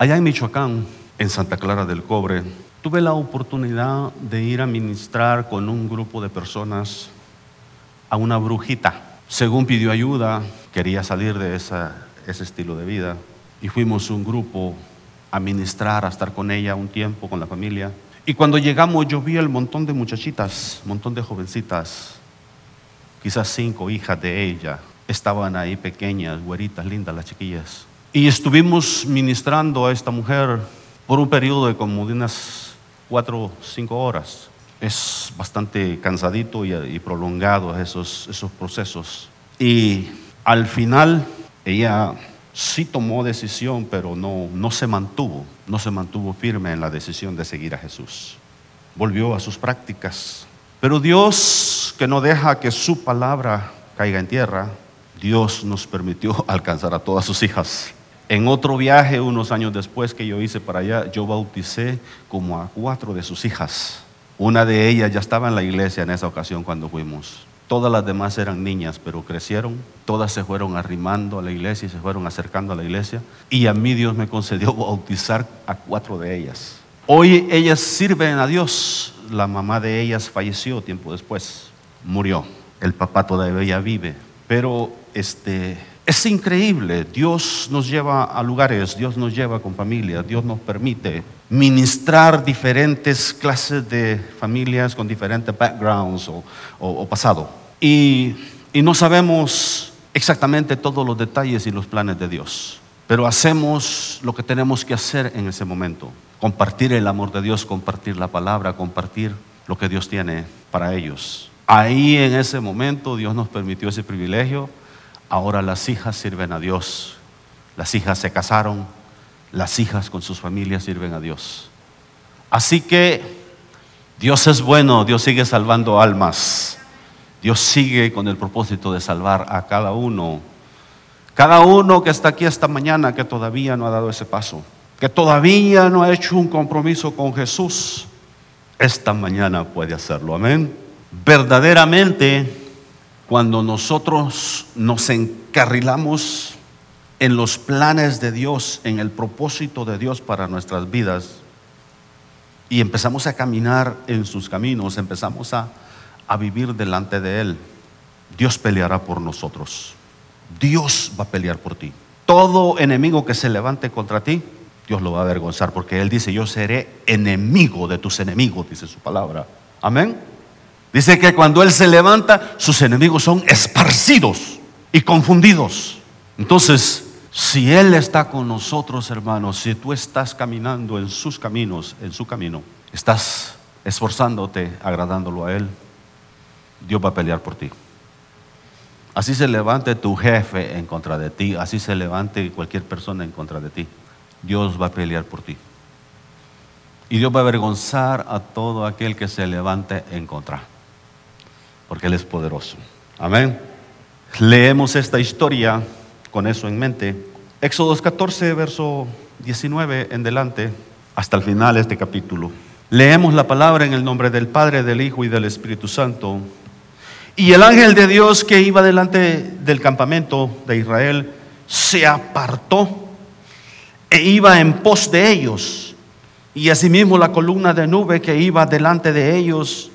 Allá en Michoacán, en Santa Clara del Cobre, tuve la oportunidad de ir a ministrar con un grupo de personas a una brujita. Según pidió ayuda, quería salir de ese estilo de vida y fuimos un grupo a ministrar, a estar con ella un tiempo, con la familia. Y cuando llegamos yo vi el montón de muchachitas, montón de jovencitas, quizás cinco hijas de ella, estaban ahí pequeñas, güeritas, lindas las chiquillas. Y estuvimos ministrando a esta mujer por un periodo de como de unas cuatro o cinco horas. Es bastante cansadito y, y prolongado esos, esos procesos. Y al final ella sí tomó decisión, pero no, no se mantuvo, no se mantuvo firme en la decisión de seguir a Jesús. Volvió a sus prácticas. Pero Dios, que no deja que su palabra caiga en tierra, Dios nos permitió alcanzar a todas sus hijas. En otro viaje, unos años después que yo hice para allá, yo bauticé como a cuatro de sus hijas. Una de ellas ya estaba en la iglesia en esa ocasión cuando fuimos. Todas las demás eran niñas, pero crecieron, todas se fueron arrimando a la iglesia y se fueron acercando a la iglesia. Y a mí Dios me concedió bautizar a cuatro de ellas. Hoy ellas sirven a Dios. La mamá de ellas falleció tiempo después, murió. El papá todavía vive. Pero este, es increíble. Dios nos lleva a lugares, Dios nos lleva con familia, Dios nos permite ministrar diferentes clases de familias con diferentes backgrounds o, pasado. Y no sabemos exactamente todos los detalles y los planes de Dios, pero hacemos lo que tenemos que hacer en ese momento. Compartir el amor de Dios, compartir la palabra, compartir lo que Dios tiene para ellos. Ahí en ese momento Dios nos permitió ese privilegio. Ahora las hijas sirven a Dios. Las hijas se casaron, las hijas con sus familias sirven a Dios. Así que Dios es bueno, Dios sigue salvando almas. Dios sigue con el propósito de salvar a cada uno. Cada uno que está aquí esta mañana que todavía no ha dado ese paso, que todavía no ha hecho un compromiso con Jesús, esta mañana puede hacerlo. Amén. Verdaderamente, cuando nosotros nos encarrilamos en los planes de Dios, en el propósito de Dios para nuestras vidas, y empezamos a caminar en sus caminos, empezamos a, a vivir delante de Él, Dios peleará por nosotros. Dios va a pelear por ti. Todo enemigo que se levante contra ti, Dios lo va a avergonzar, porque Él dice, yo seré enemigo de tus enemigos, dice su palabra. Amén. Dice que cuando Él se levanta, sus enemigos son esparcidos y confundidos. Entonces, si Él está con nosotros, hermanos, si tú estás caminando en sus caminos, en su camino, estás esforzándote, agradándolo a Él, Dios va a pelear por ti. Así se levante tu jefe en contra de ti, así se levante cualquier persona en contra de ti. Dios va a pelear por ti. Y Dios va a avergonzar a todo aquel que se levante en contra, porque Él es poderoso. Amén. Leemos esta historia con eso en mente. Éxodo 14, verso 19 en delante, hasta el final de este capítulo. Leemos la palabra en el nombre del Padre, del Hijo y del Espíritu Santo. Y el ángel de Dios que iba delante del campamento de Israel se apartó e iba en pos de ellos. Y asimismo la columna de nube que iba delante de ellos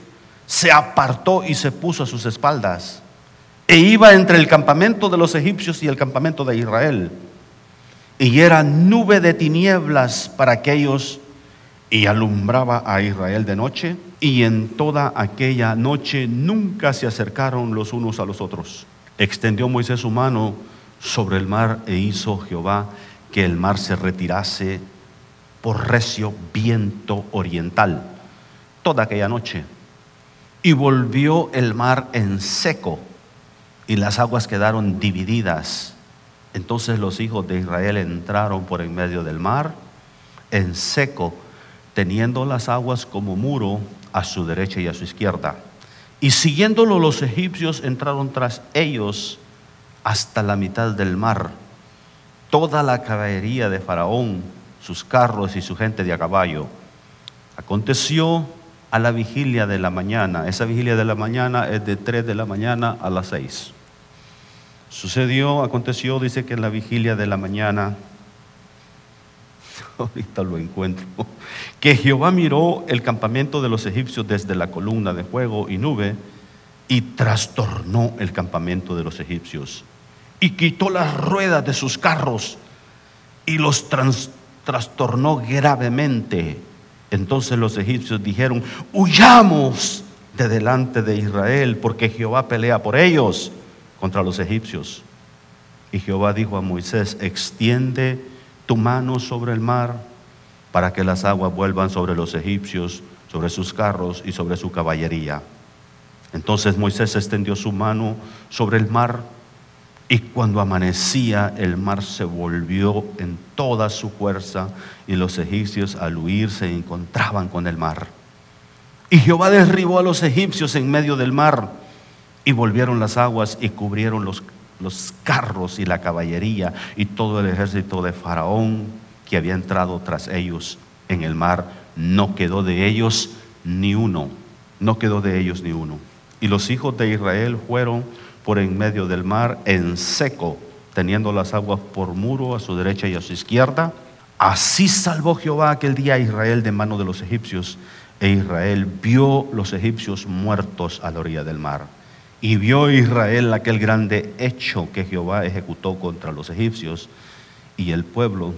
se apartó y se puso a sus espaldas. E iba entre el campamento de los egipcios y el campamento de Israel. Y era nube de tinieblas para aquellos y alumbraba a Israel de noche. Y en toda aquella noche nunca se acercaron los unos a los otros. Extendió Moisés su mano sobre el mar e hizo Jehová que el mar se retirase por recio viento oriental toda aquella noche. Y volvió el mar en seco y las aguas quedaron divididas. Entonces los hijos de Israel entraron por en medio del mar en seco, teniendo las aguas como muro a su derecha y a su izquierda. Y siguiéndolo los egipcios entraron tras ellos hasta la mitad del mar. Toda la caballería de Faraón, sus carros y su gente de a caballo. Aconteció a la vigilia de la mañana. Esa vigilia de la mañana es de 3 de la mañana a las 6. Sucedió, aconteció, dice que en la vigilia de la mañana ahorita lo encuentro, que Jehová miró el campamento de los egipcios desde la columna de fuego y nube y trastornó el campamento de los egipcios y quitó las ruedas de sus carros y los trastornó gravemente. Entonces los egipcios dijeron, huyamos de delante de Israel, porque Jehová pelea por ellos contra los egipcios. Y Jehová dijo a Moisés, extiende tu mano sobre el mar para que las aguas vuelvan sobre los egipcios, sobre sus carros y sobre su caballería. Entonces Moisés extendió su mano sobre el mar y cuando amanecía el mar se volvió en toda su fuerza y los egipcios al huir se encontraban con el mar. Y Jehová derribó a los egipcios en medio del mar y volvieron las aguas y cubrieron los, los carros y la caballería y todo el ejército de Faraón que había entrado tras ellos en el mar. No quedó de ellos ni uno, no quedó de ellos ni uno. Y los hijos de Israel fueron por en medio del mar en seco, teniendo las aguas por muro a su derecha y a su izquierda. Así salvó Jehová aquel día a Israel de mano de los egipcios e Israel vio los egipcios muertos a la orilla del mar. Y vio Israel aquel grande hecho que Jehová ejecutó contra los egipcios. Y el pueblo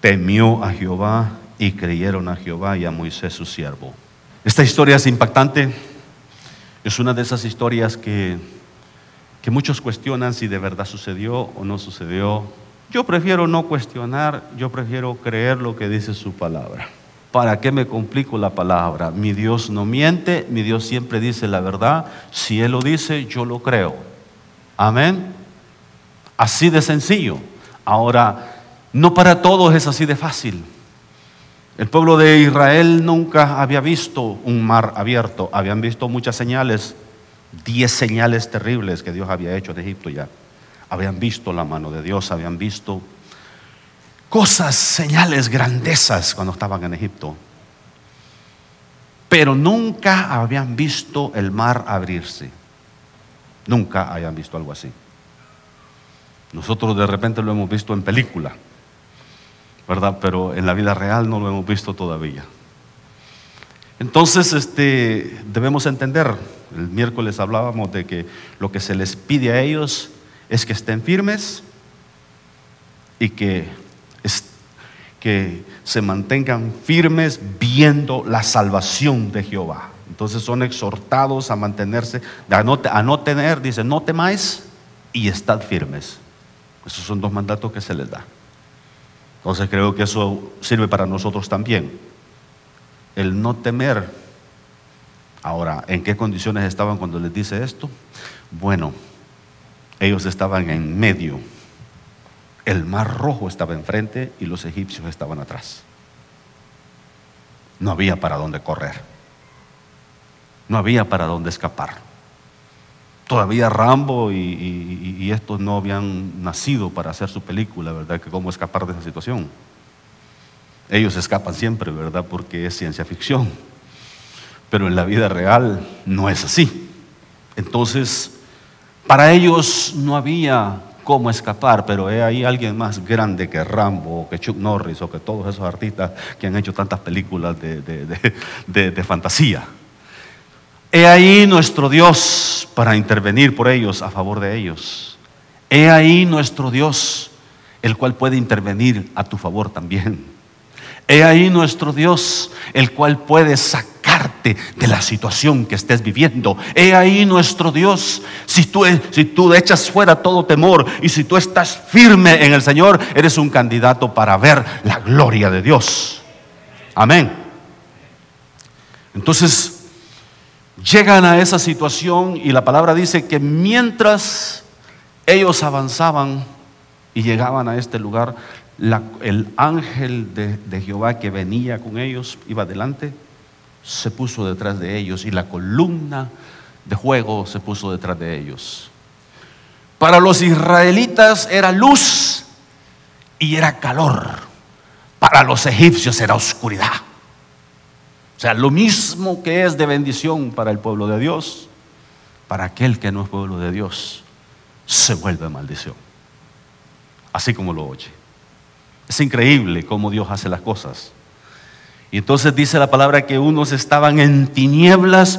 temió a Jehová y creyeron a Jehová y a Moisés su siervo. Esta historia es impactante. Es una de esas historias que, que muchos cuestionan si de verdad sucedió o no sucedió. Yo prefiero no cuestionar, yo prefiero creer lo que dice su palabra. ¿Para qué me complico la palabra? Mi Dios no miente, mi Dios siempre dice la verdad. Si Él lo dice, yo lo creo. Amén. Así de sencillo. Ahora, no para todos es así de fácil. El pueblo de Israel nunca había visto un mar abierto, habían visto muchas señales, diez señales terribles que Dios había hecho en Egipto ya. Habían visto la mano de Dios, habían visto cosas, señales, grandezas cuando estaban en Egipto. Pero nunca habían visto el mar abrirse. Nunca habían visto algo así. Nosotros de repente lo hemos visto en película, Pero en la vida real no lo hemos visto todavía. Entonces, este, debemos entender, el miércoles hablábamos de que lo que se les pide a ellos es que estén firmes y que que se mantengan firmes viendo la salvación de Jehová. Entonces son exhortados a mantenerse, a no, a no tener, dice, no temáis y estad firmes. Esos son dos mandatos que se les da. Entonces creo que eso sirve para nosotros también. El no temer. Ahora, ¿en qué condiciones estaban cuando les dice esto? Bueno, ellos estaban en medio el mar rojo estaba enfrente y los egipcios estaban atrás. No había para dónde correr. No había para dónde escapar. Todavía Rambo y, estos no habían nacido para hacer su película, ¿verdad? Que cómo escapar de esa situación. Ellos escapan siempre, ¿verdad? Porque es ciencia ficción. Pero en la vida real no es así. Entonces, para ellos no había cómo escapar, pero ahí alguien más grande que Rambo, que Chuck Norris o que todos esos artistas que han hecho tantas películas de, fantasía. He ahí nuestro Dios para intervenir por ellos, a favor de ellos. He ahí nuestro Dios, el cual puede intervenir a tu favor también. He ahí nuestro Dios, el cual puede sacar de la situación que estés viviendo. He ahí nuestro Dios. Si tú, si tú echas fuera todo temor y si tú estás firme en el Señor, eres un candidato para ver la gloria de Dios. Amén. Entonces, llegan a esa situación y la palabra dice que mientras ellos avanzaban y llegaban a este lugar, el ángel de, de Jehová que venía con ellos iba adelante se puso detrás de ellos y la columna de fuego se puso detrás de ellos. Para los israelitas era luz y era calor. Para los egipcios era oscuridad. Sea, lo mismo que es de bendición para el pueblo de Dios, para aquel que no es pueblo de Dios, se vuelve maldición. Así como lo oye. Es increíble cómo Dios hace las cosas. Y entonces dice la palabra que unos estaban en tinieblas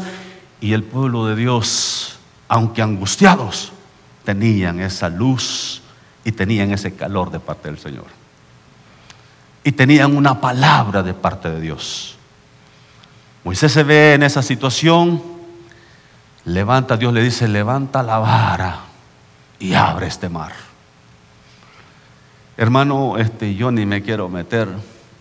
y el pueblo de Dios, aunque angustiados, tenían esa luz y tenían ese calor de parte del Señor. Y tenían una palabra de parte de Dios. Moisés se ve en esa situación, levanta, Dios le dice, levanta la vara y abre este mar. Hermano, este, yo ni me quiero meter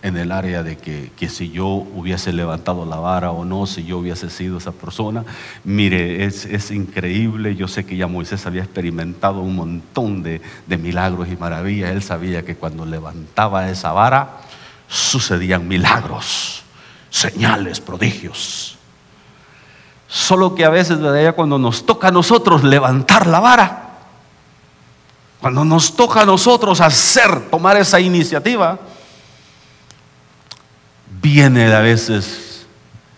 en el área de que, si yo hubiese levantado la vara o no, si yo hubiese sido esa persona. Mire, es, increíble, yo sé que ya Moisés había experimentado un montón de, de milagros y maravillas, él sabía que cuando levantaba esa vara sucedían milagros, señales, prodigios. Solo que a veces, cuando nos toca a nosotros levantar la vara, cuando nos toca a nosotros hacer, tomar esa iniciativa, viene a veces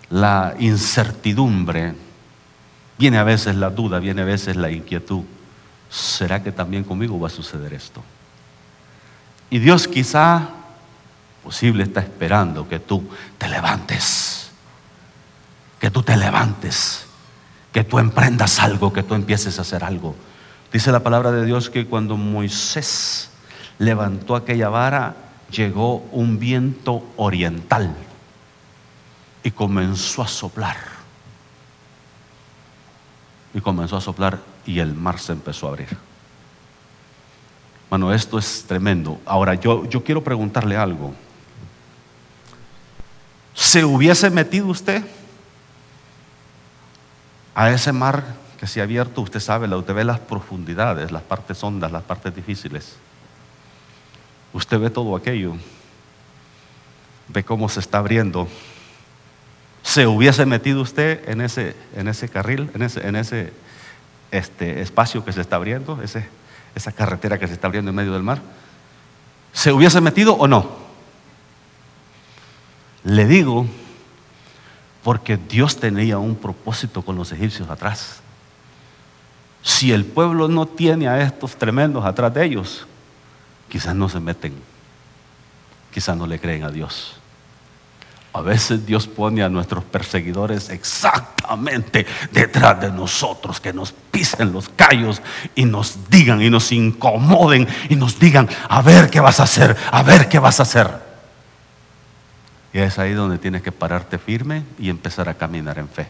la incertidumbre, viene a veces la duda, viene a veces la inquietud. ¿Será que también conmigo va a suceder esto? Y Dios quizá posible está esperando que tú te levantes, que tú te levantes, que tú emprendas algo, que tú empieces a hacer algo. Dice la palabra de Dios que cuando Moisés levantó aquella vara, llegó un viento oriental y comenzó a soplar. Y comenzó a soplar y el mar se empezó a abrir. Bueno, esto es tremendo. Ahora, yo, yo quiero preguntarle algo. ¿Se hubiese metido usted a ese mar que se ha abierto? Usted sabe, usted ve las profundidades, las partes hondas, las partes difíciles. Usted ve todo aquello, ve cómo se está abriendo. ¿Se hubiese metido usted en ese, en ese carril, en ese, en ese este, espacio que se está abriendo, ese, esa carretera que se está abriendo en medio del mar? ¿Se hubiese metido o no? Le digo porque Dios tenía un propósito con los egipcios atrás. Si el pueblo no tiene a estos tremendos atrás de ellos, quizás no se meten, quizás no le creen a Dios. A veces Dios pone a nuestros perseguidores exactamente detrás de nosotros, que nos pisen los callos y nos digan y nos incomoden y nos digan, a ver qué vas a hacer, a ver qué vas a hacer. Y es ahí donde tienes que pararte firme y empezar a caminar en fe.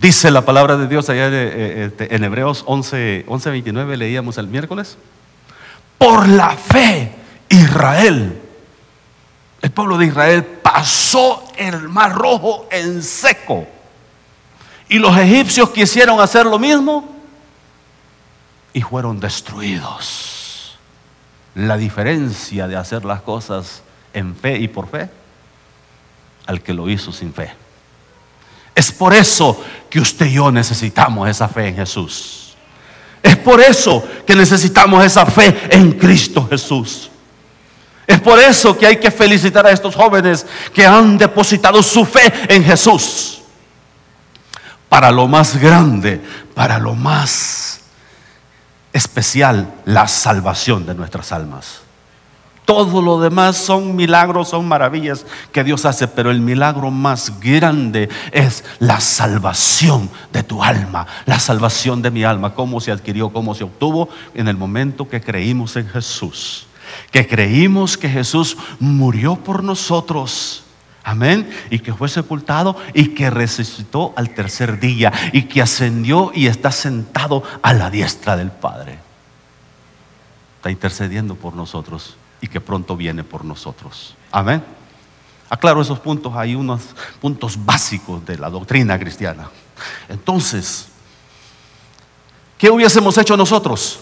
Dice la palabra de Dios allá eh, este, en Hebreos 11, 11, 29, leíamos el miércoles por la fe, Israel, el pueblo de Israel pasó el mar rojo en seco. Y los egipcios quisieron hacer lo mismo y fueron destruidos. La diferencia de hacer las cosas en fe y por fe al que lo hizo sin fe. Es por eso que usted y yo necesitamos esa fe en Jesús. Es por eso que necesitamos esa fe en Cristo Jesús. Es por eso que hay que felicitar a estos jóvenes que han depositado su fe en Jesús. Para lo más grande, para lo más especial, la salvación de nuestras almas. Todo lo demás son milagros, son maravillas que Dios hace, pero el milagro más grande es la salvación de tu alma, la salvación de mi alma. ¿Cómo se adquirió, cómo se obtuvo? En el momento que creímos en Jesús, que creímos que Jesús murió por nosotros. Amén. Y que fue sepultado y que resucitó al tercer día y que ascendió y está sentado a la diestra del Padre. Está intercediendo por nosotros y que pronto viene por nosotros. Amén. Aclaro esos puntos, hay unos puntos básicos de la doctrina cristiana. Entonces, ¿qué hubiésemos hecho nosotros?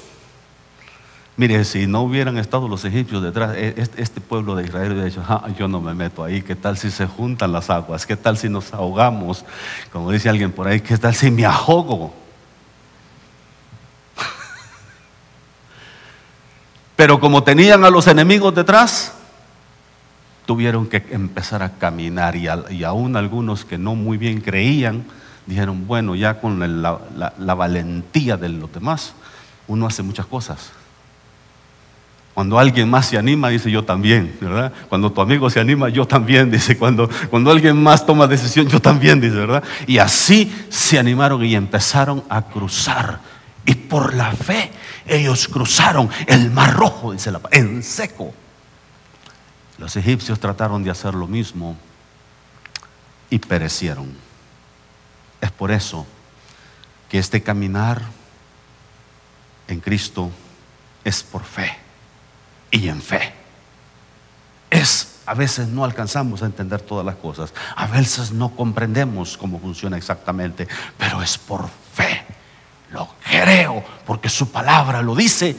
Mire, si no hubieran estado los egipcios detrás, e, este pueblo de Israel hubiera dicho, yo no me meto ahí, ¿qué tal si se juntan las aguas? ¿Qué tal si nos ahogamos? Como dice alguien por ahí, ¿qué tal si me ahogo? Pero como tenían a los enemigos detrás, tuvieron que empezar a caminar y, aún algunos que no muy bien creían, dijeron, bueno, ya con la, valentía de los demás, uno hace muchas cosas. Cuando alguien más se anima, dice yo también, ¿verdad? Cuando tu amigo se anima, yo también, dice. Cuando, cuando alguien más toma decisión, yo también, dice, ¿verdad? Y así se animaron y empezaron a cruzar. Y por la fe, ellos cruzaron el mar rojo, dice la en seco. Los egipcios trataron de hacer lo mismo y perecieron. Es por eso que este caminar en Cristo es por fe y en fe. Es, a veces no alcanzamos a entender todas las cosas, a veces no comprendemos cómo funciona exactamente, pero es por fe. Lo creo porque su palabra lo dice.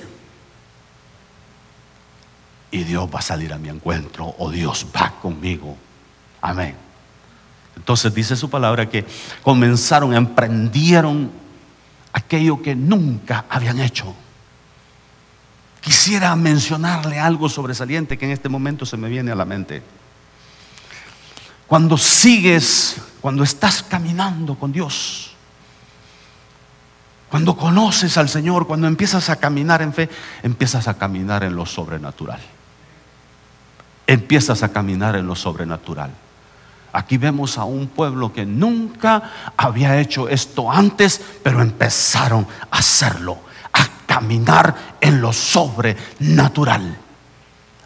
Y Dios va a salir a mi encuentro o Dios va conmigo. Amén. Entonces dice su palabra que comenzaron, emprendieron aquello que nunca habían hecho. Quisiera mencionarle algo sobresaliente que en este momento se me viene a la mente. Cuando sigues, cuando estás caminando con Dios, cuando conoces al Señor, cuando empiezas a caminar en fe, empiezas a caminar en lo sobrenatural. Empiezas a caminar en lo sobrenatural. Aquí vemos a un pueblo que nunca había hecho esto antes, pero empezaron a hacerlo caminar en lo sobrenatural,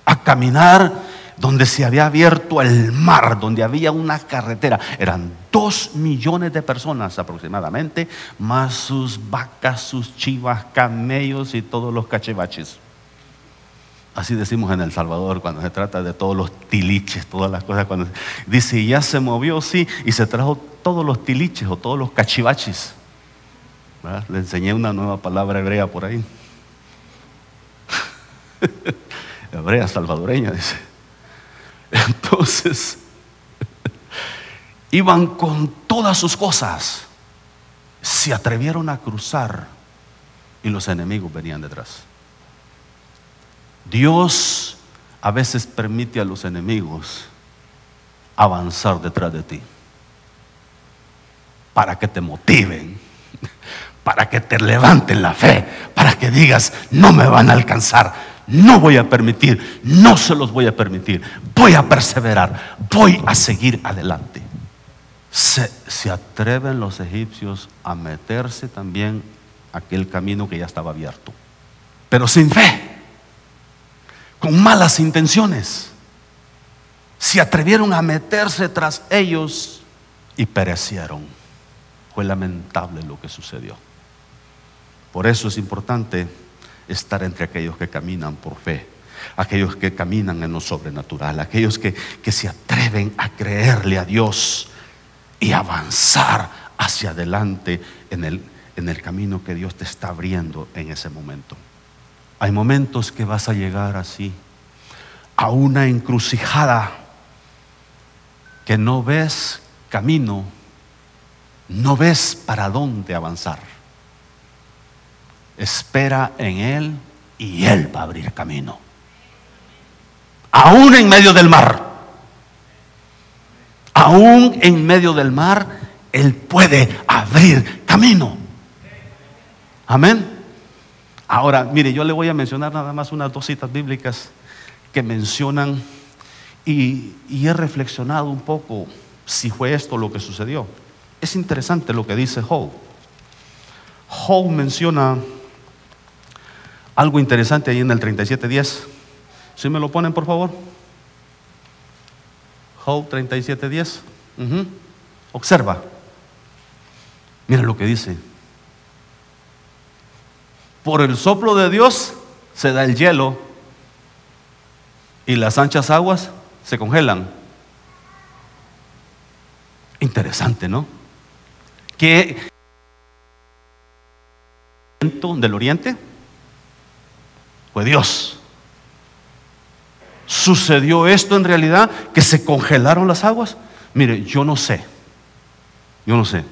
a caminar donde se había abierto el mar, donde había una carretera. Eran dos millones de personas aproximadamente, más sus vacas, sus chivas, camellos y todos los cachivaches. Así decimos en El Salvador cuando se trata de todos los tiliches, todas las cosas. Cuando dice, ya se movió, sí, y se trajo todos los tiliches o todos los cachivaches. Le enseñé una nueva palabra hebrea por ahí. hebrea salvadoreña, dice. Entonces, iban con todas sus cosas. Se atrevieron a cruzar y los enemigos venían detrás. Dios a veces permite a los enemigos avanzar detrás de ti para que te motiven, para que te levanten la fe, para que digas, no me van a alcanzar, no voy a permitir, no se los voy a permitir, voy a perseverar, voy a seguir adelante. Se, atreven los egipcios a meterse también aquel camino que ya estaba abierto, pero sin fe, con malas intenciones. Se atrevieron a meterse tras ellos y perecieron. Fue lamentable lo que sucedió. Por eso es importante estar entre aquellos que caminan por fe, aquellos que caminan en lo sobrenatural, aquellos que, se atreven a creerle a Dios y avanzar hacia adelante en el, en el camino que Dios te está abriendo en ese momento. Hay momentos que vas a llegar así, a una encrucijada que no ves camino, no ves para dónde avanzar espera en Él y Él va a abrir camino. Aún en medio del mar, aún en medio del mar, Él puede abrir camino. Amén. Ahora, mire, yo le voy a mencionar nada más unas dos citas bíblicas que mencionan y, he reflexionado un poco si fue esto lo que sucedió. Es interesante lo que dice Job. Job menciona algo interesante ahí en el 37.10. ¿Sí me lo ponen, por favor? Job 37.10. Observa. Mira lo que dice. Por el soplo de Dios se da el hielo y las anchas aguas se congelan. Interesante, ¿no? Que del oriente fue Dios. ¿Sucedió esto en realidad? ¿Que se congelaron las aguas? Mire, yo no sé. Yo no sé.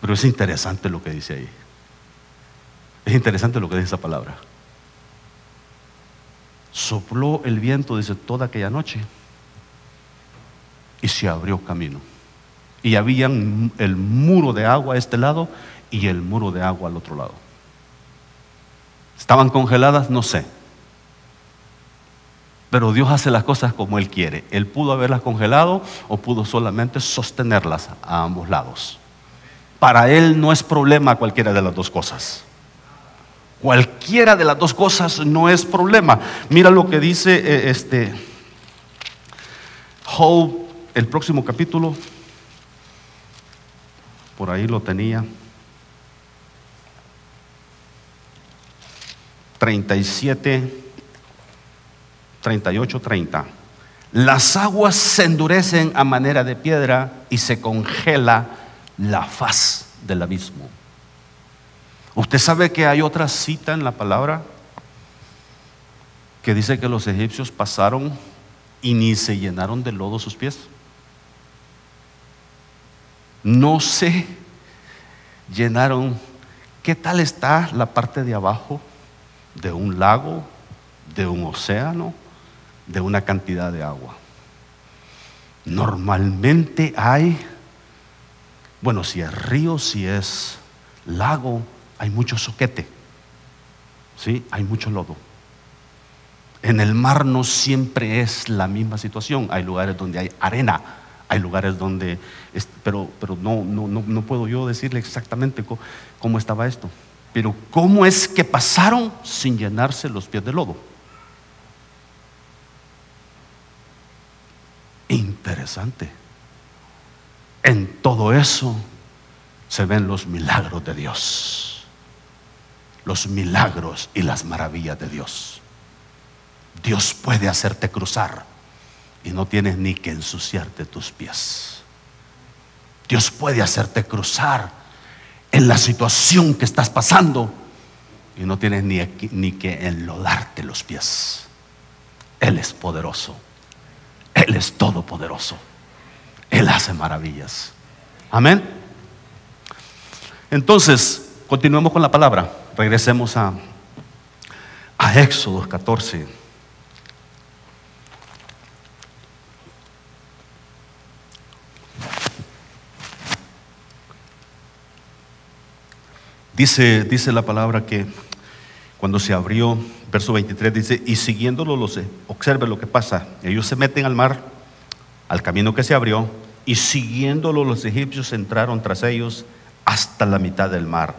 Pero es interesante lo que dice ahí. Es interesante lo que dice esa palabra. Sopló el viento, dice, toda aquella noche. Y se abrió camino. Y había el muro de agua a este lado y el muro de agua al otro lado. ¿Estaban congeladas? No sé. Pero Dios hace las cosas como Él quiere. Él pudo haberlas congelado o pudo solamente sostenerlas a ambos lados. Para Él no es problema cualquiera de las dos cosas. Cualquiera de las dos cosas no es problema. Mira lo que dice eh, este Job, el próximo capítulo. Por ahí lo tenía. 37, 38, 30. Las aguas se endurecen a manera de piedra y se congela la faz del abismo. ¿Usted sabe que hay otra cita en la palabra que dice que los egipcios pasaron y ni se llenaron de lodo sus pies? No se llenaron. ¿Qué tal está la parte de abajo de un lago, de un océano, de una cantidad de agua? Normalmente hay, bueno, si es río, si es lago, hay mucho soquete, ¿sí? hay mucho lodo. En el mar no siempre es la misma situación, hay lugares donde hay arena, hay lugares donde, pero, pero no, no, no, puedo yo decirle exactamente cómo, cómo estaba esto, pero cómo es que pasaron sin llenarse los pies de lodo. Interesante. En todo eso se ven los milagros de Dios los milagros y las maravillas de Dios. Dios puede hacerte cruzar y no tienes ni que ensuciarte tus pies. Dios puede hacerte cruzar en la situación que estás pasando y no tienes ni, que enlodarte los pies. Él es poderoso. Él es todopoderoso. Él hace maravillas. Amén. Entonces, continuemos con la palabra. Regresemos a, a Éxodo 14. Dice, dice la palabra que cuando se abrió, verso 23 dice, y siguiéndolo, los, observe lo que pasa. Ellos se meten al mar, al camino que se abrió, y siguiéndolo los egipcios entraron tras ellos hasta la mitad del mar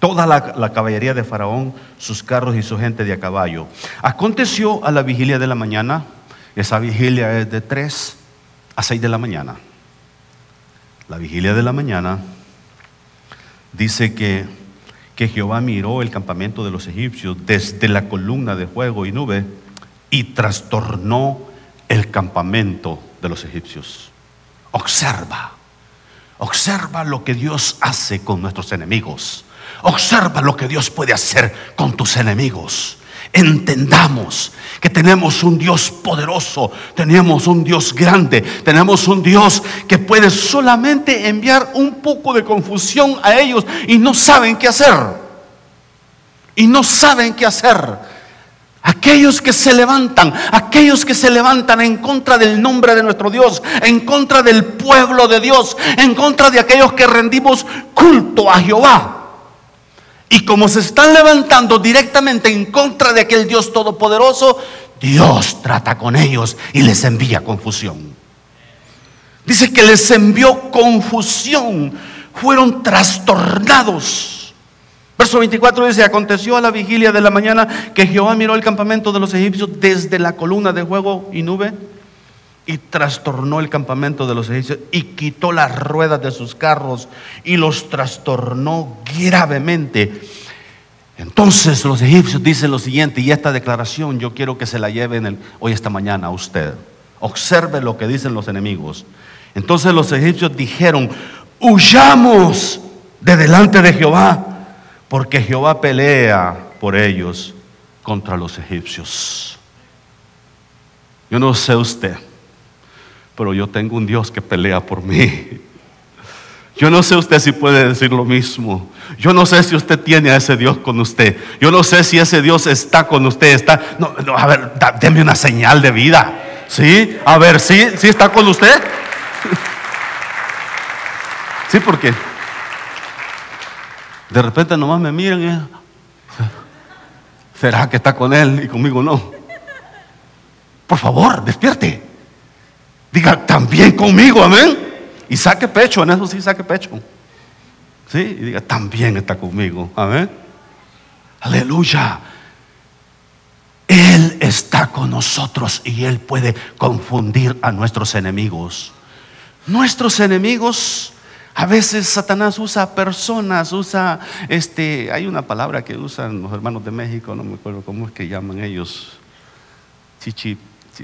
toda la, caballería de Faraón, sus carros y su gente de a caballo. Aconteció a la vigilia de la mañana, esa vigilia es de 3 a 6 de la mañana. La vigilia de la mañana dice que, que Jehová miró el campamento de los egipcios desde la columna de fuego y nube y trastornó el campamento de los egipcios. Observa, observa lo que Dios hace con nuestros enemigos. Observa lo que Dios puede hacer con tus enemigos. Entendamos que tenemos un Dios poderoso, tenemos un Dios grande, tenemos un Dios que puede solamente enviar un poco de confusión a ellos y no saben qué hacer. Y no saben qué hacer. Aquellos que se levantan, aquellos que se levantan en contra del nombre de nuestro Dios, en contra del pueblo de Dios, en contra de aquellos que rendimos culto a Jehová. Y como se están levantando directamente en contra de aquel Dios todopoderoso, Dios trata con ellos y les envía confusión. Dice que les envió confusión, fueron trastornados. Verso 24 dice, aconteció a la vigilia de la mañana que Jehová miró el campamento de los egipcios desde la columna de fuego y nube y trastornó el campamento de los egipcios y quitó las ruedas de sus carros y los trastornó gravemente. Entonces los egipcios dicen lo siguiente, y esta declaración yo quiero que se la lleven hoy esta mañana a usted. Observe lo que dicen los enemigos. Entonces los egipcios dijeron, huyamos de delante de Jehová, porque Jehová pelea por ellos contra los egipcios. Yo no sé usted pero yo tengo un Dios que pelea por mí. Yo no sé usted si puede decir lo mismo. Yo no sé si usted tiene a ese Dios con usted. Yo no sé si ese Dios está con usted. Está, no, a ver, deme una señal de vida. ¿Sí? A ver, ¿sí, ¿sí está con usted? Sí, porque de repente nomás me miran y, ¿será que está con él y conmigo no? Por favor, despierte. Diga, también conmigo, amén. Y saque pecho, en eso sí saque pecho. Sí, y diga, también está conmigo, amén. Aleluya. Él está con nosotros y Él puede confundir a nuestros enemigos. Nuestros enemigos, a veces Satanás usa personas, usa, este, hay una palabra que usan los hermanos de México, no me acuerdo cómo es que llaman ellos. Chichi,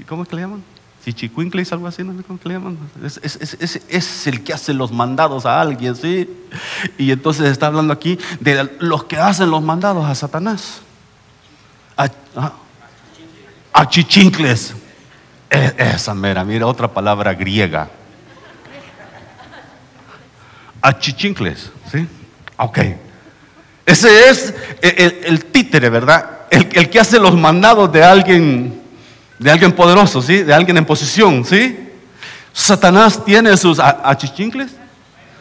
¿cómo es que le llaman? Chichicuincles, algo así, ¿no? ¿Cómo le llaman? Es, el que hace los mandados a alguien, ¿sí? Y entonces está hablando aquí de los que hacen los mandados a Satanás. A, Achichincles. E, esa mera, mira, otra palabra griega. Achichincles, ¿sí? Ok. Ese es el, títere, ¿verdad? El, que hace los mandados de alguien, de alguien poderoso, ¿sí? De alguien en posición, ¿sí? Satanás tiene sus achichincles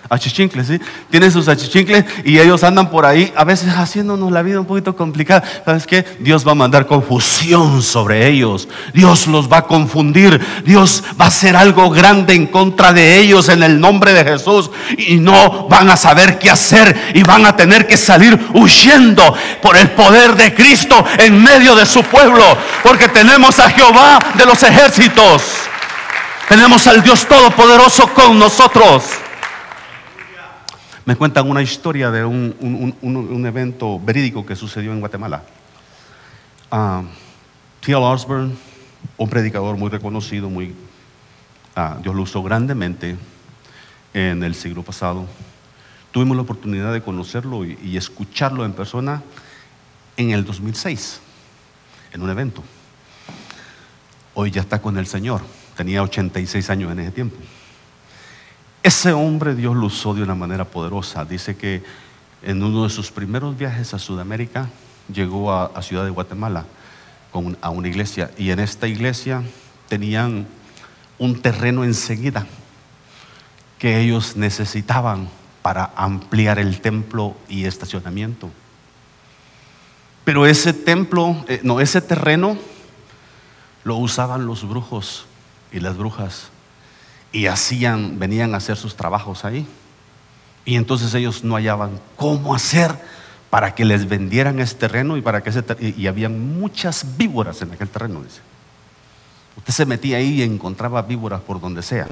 achichincles, ¿sí? Tienen sus achichincles y ellos andan por ahí, a veces haciéndonos la vida un poquito complicada. ¿Sabes qué? Dios va a mandar confusión sobre ellos. Dios los va a confundir. Dios va a hacer algo grande en contra de ellos en el nombre de Jesús. Y no van a saber qué hacer y van a tener que salir huyendo por el poder de Cristo en medio de su pueblo. Porque tenemos a Jehová de los ejércitos. Tenemos al Dios Todopoderoso con nosotros me cuentan una historia de un, evento verídico que sucedió en Guatemala. Uh, T.L. Osborne, un predicador muy reconocido, muy, ah, Dios lo usó grandemente en el siglo pasado. Tuvimos la oportunidad de conocerlo y, y escucharlo en persona en el 2006, en un evento. Hoy ya está con el Señor, tenía 86 años en ese tiempo. Ese hombre Dios lo usó de una manera poderosa. Dice que en uno de sus primeros viajes a Sudamérica llegó a, Ciudad de Guatemala a una iglesia y en esta iglesia tenían un terreno enseguida que ellos necesitaban para ampliar el templo y estacionamiento. Pero ese templo, eh, no, ese terreno lo usaban los brujos y las brujas y hacían, venían a hacer sus trabajos ahí. Y entonces ellos no hallaban cómo hacer para que les vendieran ese terreno y para que ese y, habían muchas víboras en aquel terreno, dice. Usted se metía ahí y encontraba víboras por donde sea.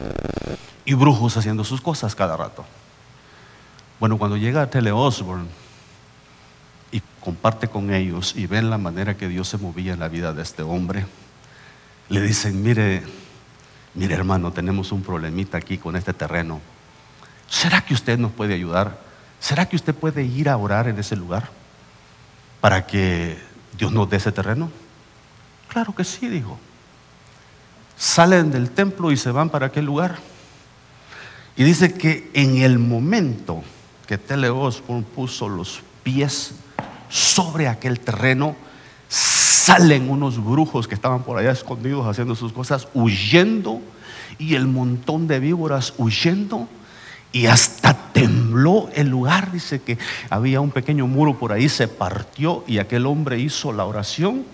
Y brujos haciendo sus cosas cada rato. Bueno, cuando llega Tele Osborne y comparte con ellos y ven la manera que Dios se movía en la vida de este hombre, le dicen, mire, mire hermano, tenemos un problemita aquí con este terreno. ¿Será que usted nos puede ayudar? ¿Será que usted puede ir a orar en ese lugar para que Dios nos dé ese terreno? Claro que sí, dijo. Salen del templo y se van para aquel lugar. Y dice que en el momento que Teleos puso los pies sobre aquel terreno, salen unos brujos que estaban por allá escondidos haciendo sus cosas, huyendo, y el montón de víboras huyendo, y hasta tembló el lugar. Dice que había un pequeño muro por ahí, se partió, y aquel hombre hizo la oración.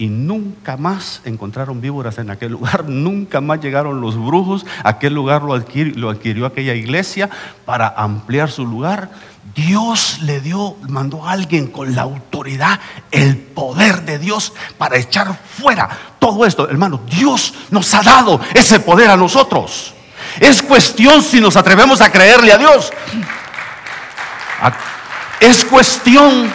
Y nunca más encontraron víboras en aquel lugar, nunca más llegaron los brujos, aquel lugar lo lo adquirió aquella iglesia para ampliar su lugar Dios le dio, mandó a alguien con la autoridad, el poder de Dios para echar fuera todo esto. Hermano, Dios nos ha dado ese poder a nosotros. Es cuestión si nos atrevemos a creerle a Dios. Es cuestión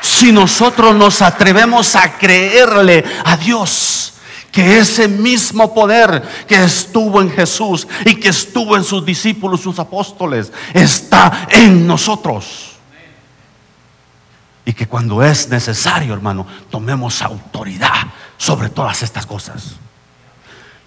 si nosotros nos atrevemos a creerle a Dios que ese mismo poder que estuvo en Jesús y que estuvo en sus discípulos, sus apóstoles, está en nosotros. Y que cuando es necesario, hermano, tomemos autoridad sobre todas estas cosas.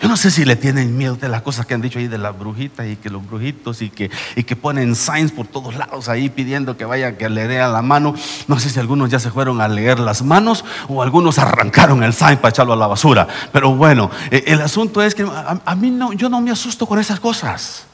Yo no sé si le tienen miedo de las cosas que han dicho ahí de las brujitas y que los brujitos y que, y que ponen signs por todos lados ahí pidiendo que vaya, que le dé a la mano. No sé si algunos ya se fueron a leer las manos o algunos arrancaron el sign para echarlo a la basura. Pero bueno, eh, el asunto es que a, mí no, yo no me asusto con esas cosas.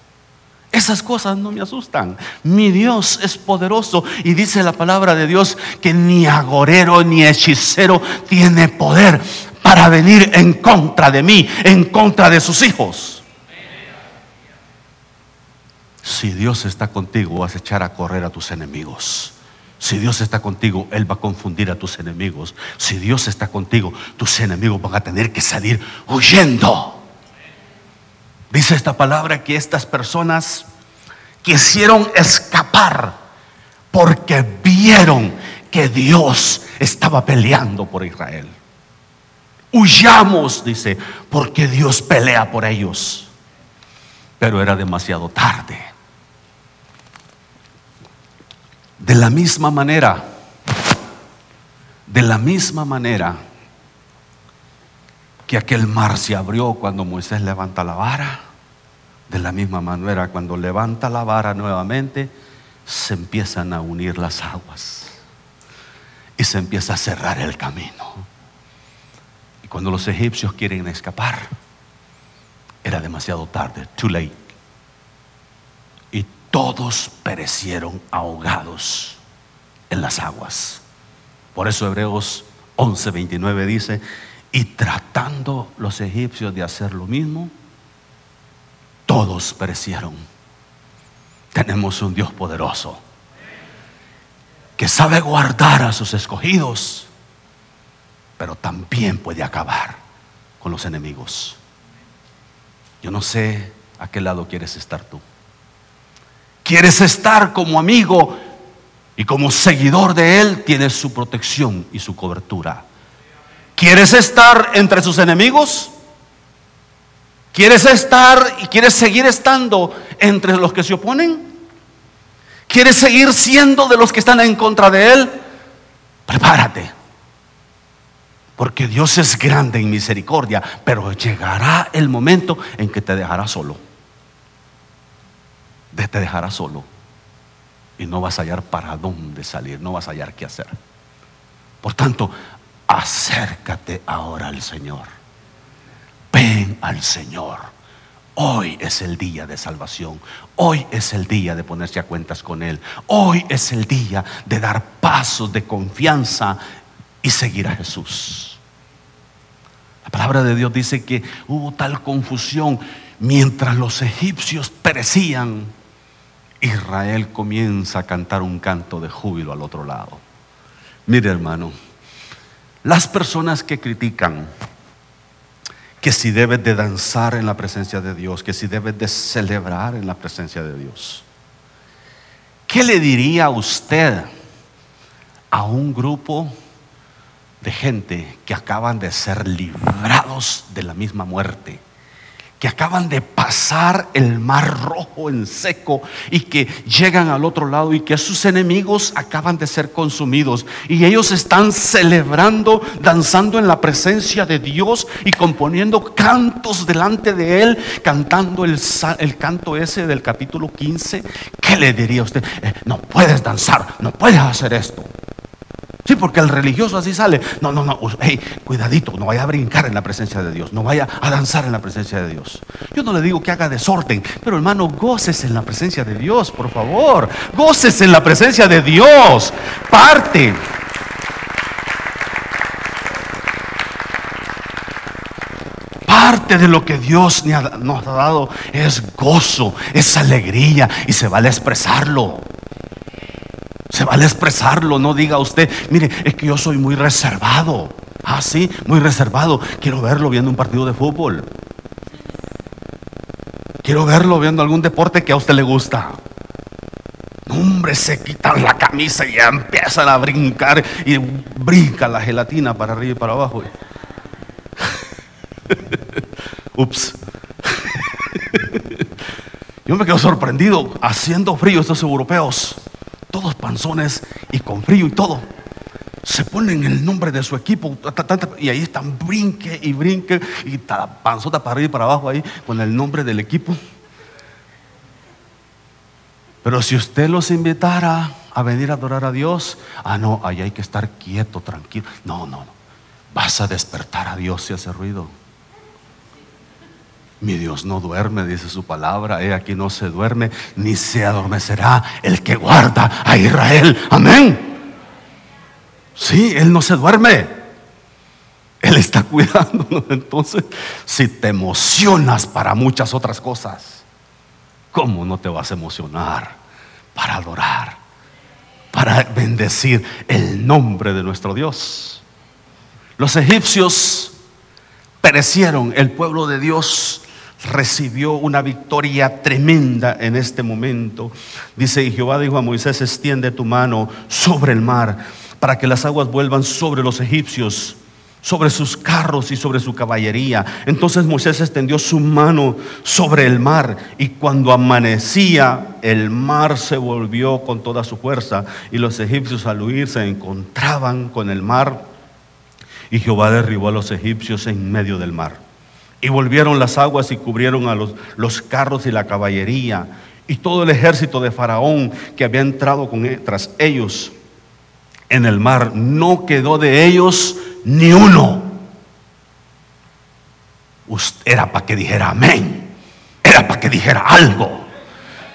Esas cosas no me asustan. Mi Dios es poderoso y dice la palabra de Dios que ni agorero ni hechicero tiene poder para venir en contra de mí, en contra de sus hijos. Si Dios está contigo, vas a echar a correr a tus enemigos. Si Dios está contigo, Él va a confundir a tus enemigos. Si Dios está contigo, tus enemigos van a tener que salir huyendo. Dice esta palabra que estas personas quisieron escapar porque vieron que Dios estaba peleando por Israel. Huyamos, dice, porque Dios pelea por ellos. Pero era demasiado tarde. De la misma manera, de la misma manera, que aquel mar se abrió cuando Moisés levanta la vara. De la misma manera, cuando levanta la vara nuevamente, se empiezan a unir las aguas y se empieza a cerrar el camino. Y cuando los egipcios quieren escapar, era demasiado tarde, too late. Y todos perecieron ahogados en las aguas. Por eso Hebreos 11:29 dice, y tratando los egipcios de hacer lo mismo, todos perecieron. Tenemos un Dios poderoso que sabe guardar a sus escogidos, pero también puede acabar con los enemigos. Yo no sé a qué lado quieres estar tú. ¿Quieres estar como amigo y como seguidor de Él? Tienes su protección y su cobertura. ¿Quieres estar entre sus enemigos? ¿Quieres estar y quieres seguir estando entre los que se oponen? ¿Quieres seguir siendo de los que están en contra de Él? Prepárate. Porque Dios es grande en misericordia, pero llegará el momento en que te dejará solo. Te dejará solo. Y no vas a hallar para dónde salir, no vas a hallar qué hacer. Por tanto, acércate ahora al Señor. Ven al Señor. Hoy es el día de salvación. Hoy es el día de ponerse a cuentas con Él. Hoy es el día de dar pasos de confianza y seguir a Jesús. La palabra de Dios dice que hubo tal confusión mientras los egipcios perecían. Israel comienza a cantar un canto de júbilo al otro lado. Mire hermano, las personas que critican que si debes de danzar en la presencia de Dios, que si debes de celebrar en la presencia de Dios, ¿qué le diría usted a un grupo de gente que acaban de ser librados de la misma muerte? Que acaban de pasar el mar rojo en seco y que llegan al otro lado y que sus enemigos acaban de ser consumidos y ellos están celebrando, danzando en la presencia de Dios y componiendo cantos delante de Él, cantando el, el canto ese del capítulo 15. ¿Qué le diría a usted? Eh, no puedes danzar, no puedes hacer esto. Sí, porque el religioso así sale. No, no, no. Hey, cuidadito, no vaya a brincar en la presencia de Dios. No vaya a danzar en la presencia de Dios. Yo no le digo que haga desorden, pero hermano, goces en la presencia de Dios, por favor. Goces en la presencia de Dios. Parte. Parte de lo que Dios nos ha dado es gozo, es alegría y se vale expresarlo. Se vale expresarlo, no diga usted, mire, es que yo soy muy reservado. Ah, sí, muy reservado. Quiero verlo viendo un partido de fútbol. Quiero verlo viendo algún deporte que a usted le gusta. Hombre, se quitan la camisa y ya empiezan a brincar y brinca la gelatina para arriba y para abajo. Ups. Yo me quedo sorprendido haciendo frío estos europeos todos panzones y con frío y todo, se ponen el nombre de su equipo y ahí están brinque y brinque y panzota para arriba y para abajo ahí con el nombre del equipo. Pero si usted los invitara a venir a adorar a Dios, ah, no, ahí hay que estar quieto, tranquilo. No, no, no. Vas a despertar a Dios si hace ruido. Mi Dios no duerme, dice su palabra. He aquí no se duerme, ni se adormecerá el que guarda a Israel. Amén. Sí, Él no se duerme. Él está cuidándonos. Entonces, si te emocionas para muchas otras cosas, ¿cómo no te vas a emocionar para adorar, para bendecir el nombre de nuestro Dios? Los egipcios perecieron, el pueblo de Dios recibió una victoria tremenda en este momento. Dice, y Jehová dijo a Moisés, extiende tu mano sobre el mar para que las aguas vuelvan sobre los egipcios, sobre sus carros y sobre su caballería. Entonces Moisés extendió su mano sobre el mar y cuando amanecía el mar se volvió con toda su fuerza y los egipcios al huir se encontraban con el mar y Jehová derribó a los egipcios en medio del mar. Y volvieron las aguas y cubrieron a los, los carros y la caballería y todo el ejército de Faraón que había entrado con, e, tras ellos en el mar. No quedó de ellos ni uno. Era para que dijera amén. Era para que dijera algo.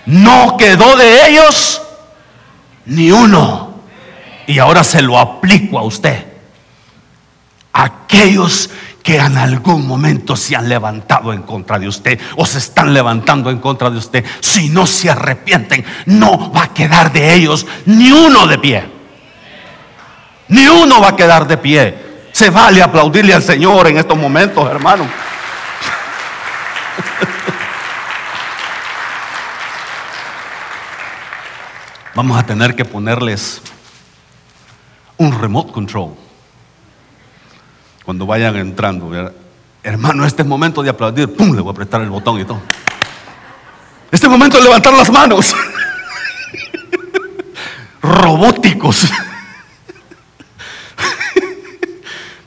No quedó de ellos ni uno. Y ahora se lo aplico a usted. Aquellos que en algún momento se han levantado en contra de usted o se están levantando en contra de usted, si no se arrepienten, no va a quedar de ellos ni uno de pie. Ni uno va a quedar de pie. Se vale aplaudirle al Señor en estos momentos, hermano. Vamos a tener que ponerles un remote control cuando vayan entrando. Hermano, este es momento de aplaudir. ¡Pum! Le voy a apretar el botón y todo. Este momento de levantar las manos. Robóticos.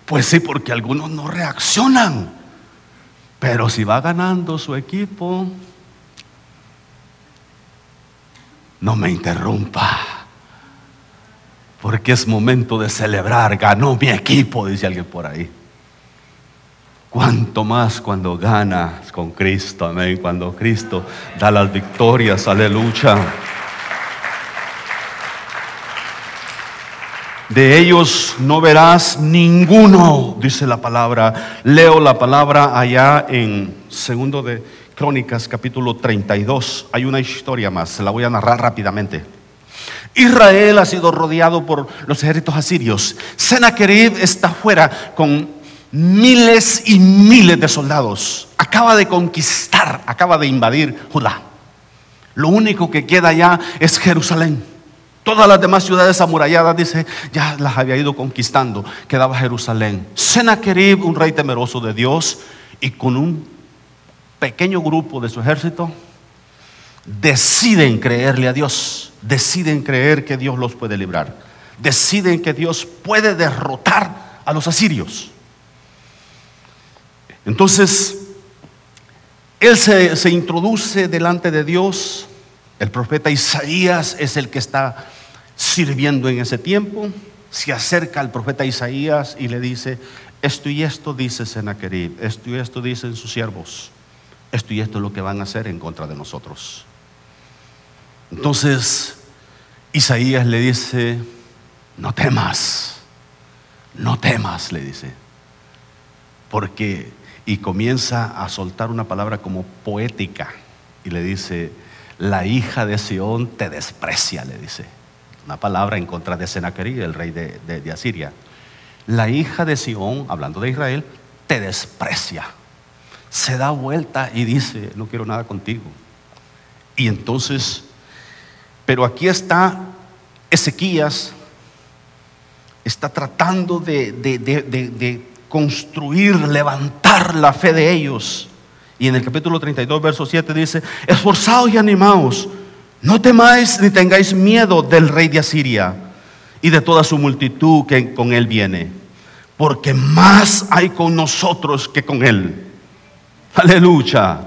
pues sí, porque algunos no reaccionan. Pero si va ganando su equipo, no me interrumpa. Porque es momento de celebrar. Ganó mi equipo, dice alguien por ahí. Cuanto más cuando ganas con Cristo, amén. Cuando Cristo da las victorias, aleluya. De ellos no verás ninguno, dice la palabra. Leo la palabra allá en segundo de Crónicas, capítulo 32. Hay una historia más, se la voy a narrar rápidamente. Israel ha sido rodeado por los ejércitos asirios. Sennacherib está fuera con miles y miles de soldados. Acaba de conquistar, acaba de invadir Judá. Lo único que queda ya es Jerusalén. Todas las demás ciudades amuralladas, dice, ya las había ido conquistando. Quedaba Jerusalén. Sennacherib, un rey temeroso de Dios, y con un pequeño grupo de su ejército, deciden creerle a Dios, deciden creer que Dios los puede librar, deciden que Dios puede derrotar a los asirios. Entonces, él se, introduce delante de Dios, el profeta Isaías es el que está sirviendo en ese tiempo, se acerca al profeta Isaías y le dice, esto y esto dice Sennacherib, esto y esto dicen sus siervos, esto y esto es lo que van a hacer en contra de nosotros. Entonces Isaías le dice, no temas, no temas, le dice, porque, y comienza a soltar una palabra como poética, y le dice, la hija de Sión te desprecia, le dice, una palabra en contra de Sennacherib, el rey de, de Asiria. La hija de Sión, hablando de Israel, te desprecia. Se da vuelta y dice, no quiero nada contigo. Y entonces pero aquí está Ezequías, está tratando de, construir, levantar la fe de ellos. Y en el capítulo 32, verso 7 dice, esforzaos y animaos, no temáis ni tengáis miedo del rey de Asiria y de toda su multitud que con él viene, porque más hay con nosotros que con él. Aleluya.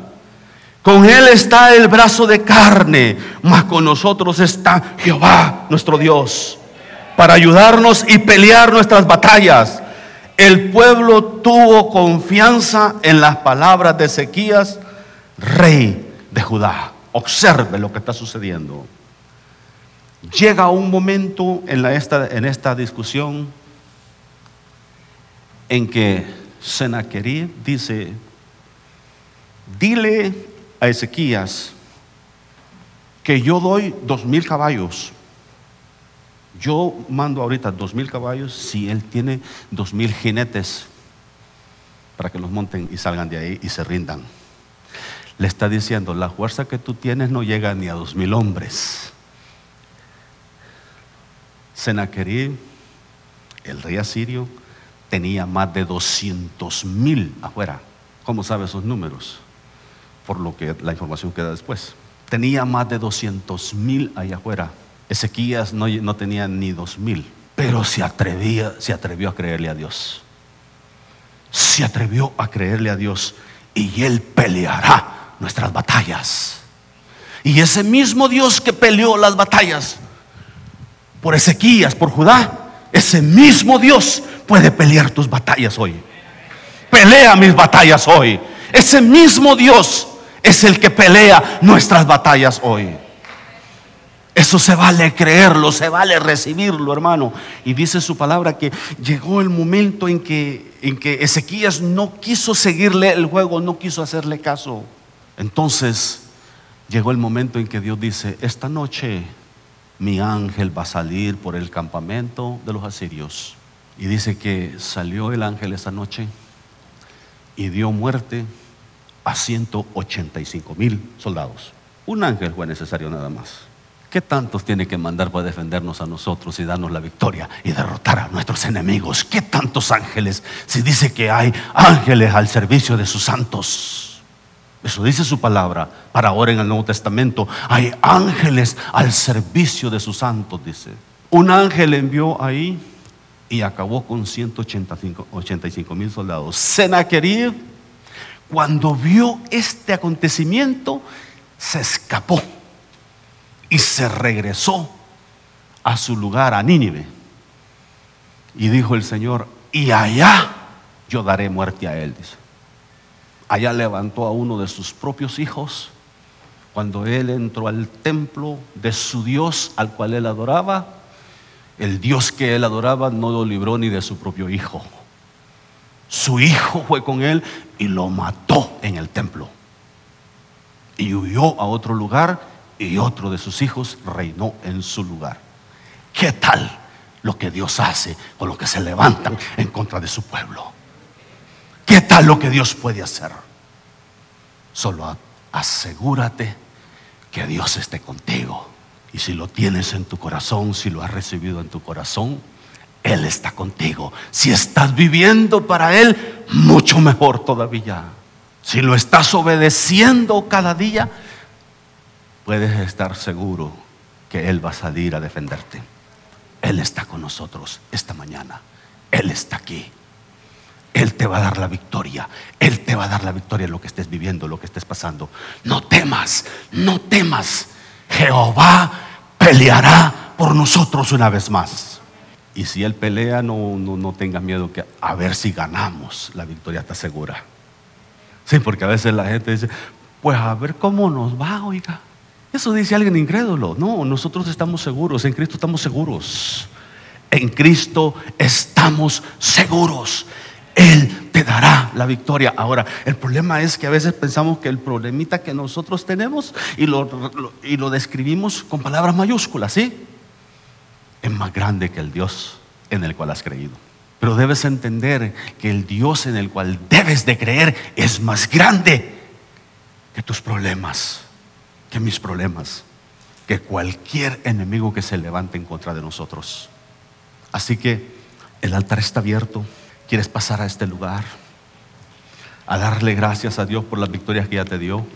Con Él está el brazo de carne, mas con nosotros está Jehová, nuestro Dios, para ayudarnos y pelear nuestras batallas. El pueblo tuvo confianza en las palabras de Ezequías, rey de Judá. Observe lo que está sucediendo. Llega un momento en, esta, en esta discusión en que Senaquerí dice, dile a Ezequías que yo doy dos mil caballos. Yo mando ahorita dos mil caballos si él tiene dos mil jinetes para que los monten y salgan de ahí y se rindan. Le está diciendo, la fuerza que tú tienes no llega ni a dos mil hombres. Senaquerí, el rey asirio, tenía más de 200 mil afuera. ¿Cómo sabe esos números? Por lo que la información queda después. Tenía más de 200 mil allá afuera. Ezequías no, no tenía ni dos mil, pero se atrevía, se atrevió a creerle a Dios. Se atrevió a creerle a Dios y él peleará nuestras batallas. Y ese mismo Dios que peleó las batallas por Ezequías, por Judá, ese mismo Dios puede pelear tus batallas hoy. Pelea mis batallas hoy. Ese mismo Dios es el que pelea nuestras batallas hoy. Eso se vale creerlo, se vale recibirlo, hermano. Y dice su palabra que llegó el momento en que, en que Ezequías no quiso seguirle el juego, no quiso hacerle caso. Entonces llegó el momento en que Dios dice, esta noche mi ángel va a salir por el campamento de los asirios. Y dice que salió el ángel esa noche y dio muerte a 185 mil soldados. Un ángel fue necesario nada más. ¿Qué tantos tiene que mandar para defendernos a nosotros y darnos la victoria y derrotar a nuestros enemigos? ¿Qué tantos ángeles? Si dice que hay ángeles al servicio de sus santos. Eso dice su palabra para ahora en el Nuevo Testamento. Hay ángeles al servicio de sus santos, dice. Un ángel envió ahí y acabó con 185 mil soldados. Senaquerib, cuando vio este acontecimiento, se escapó y se regresó a su lugar, a Nínive. Y dijo el Señor, y allá yo daré muerte a él, dice allá levantó a uno de sus propios hijos cuando él entró al templo de su Dios al cual él adoraba. El Dios que él adoraba no lo libró ni de su propio hijo. Su hijo fue con él y lo mató en el templo. Y huyó a otro lugar y otro de sus hijos reinó en su lugar. ¿Qué tal lo que Dios hace con los que se levantan en contra de su pueblo? ¿Qué tal lo que Dios puede hacer? Solo asegúrate que Dios esté contigo. Y si lo tienes en tu corazón, si lo has recibido en tu corazón, Él está contigo. Si estás viviendo para Él, mucho mejor todavía. Si lo estás obedeciendo cada día, puedes estar seguro que Él va a salir a defenderte. Él está con nosotros esta mañana. Él está aquí. Él te va a dar la victoria. Él te va a dar la victoria en lo que estés viviendo, lo que estés pasando. No temas, no temas. Jehová peleará por nosotros una vez más. Y si Él pelea, no, no, no tengas miedo que a ver si ganamos. La victoria está segura. Sí, porque a veces la gente dice, pues a ver cómo nos va, oiga. Eso dice alguien incrédulo. No, nosotros estamos seguros, en Cristo estamos seguros. En Cristo estamos seguros. Él te dará la victoria. Ahora, el problema es que a veces pensamos que el problemita que nosotros tenemos y lo, y lo describimos con palabras mayúsculas, ¿sí? Es más grande que el Dios en el cual has creído. Pero debes entender que el Dios en el cual debes de creer es más grande que tus problemas, que mis problemas, que cualquier enemigo que se levante en contra de nosotros. Así que el altar está abierto. ¿Quieres pasar a este lugar? A darle gracias a Dios por las victorias que ya te dio.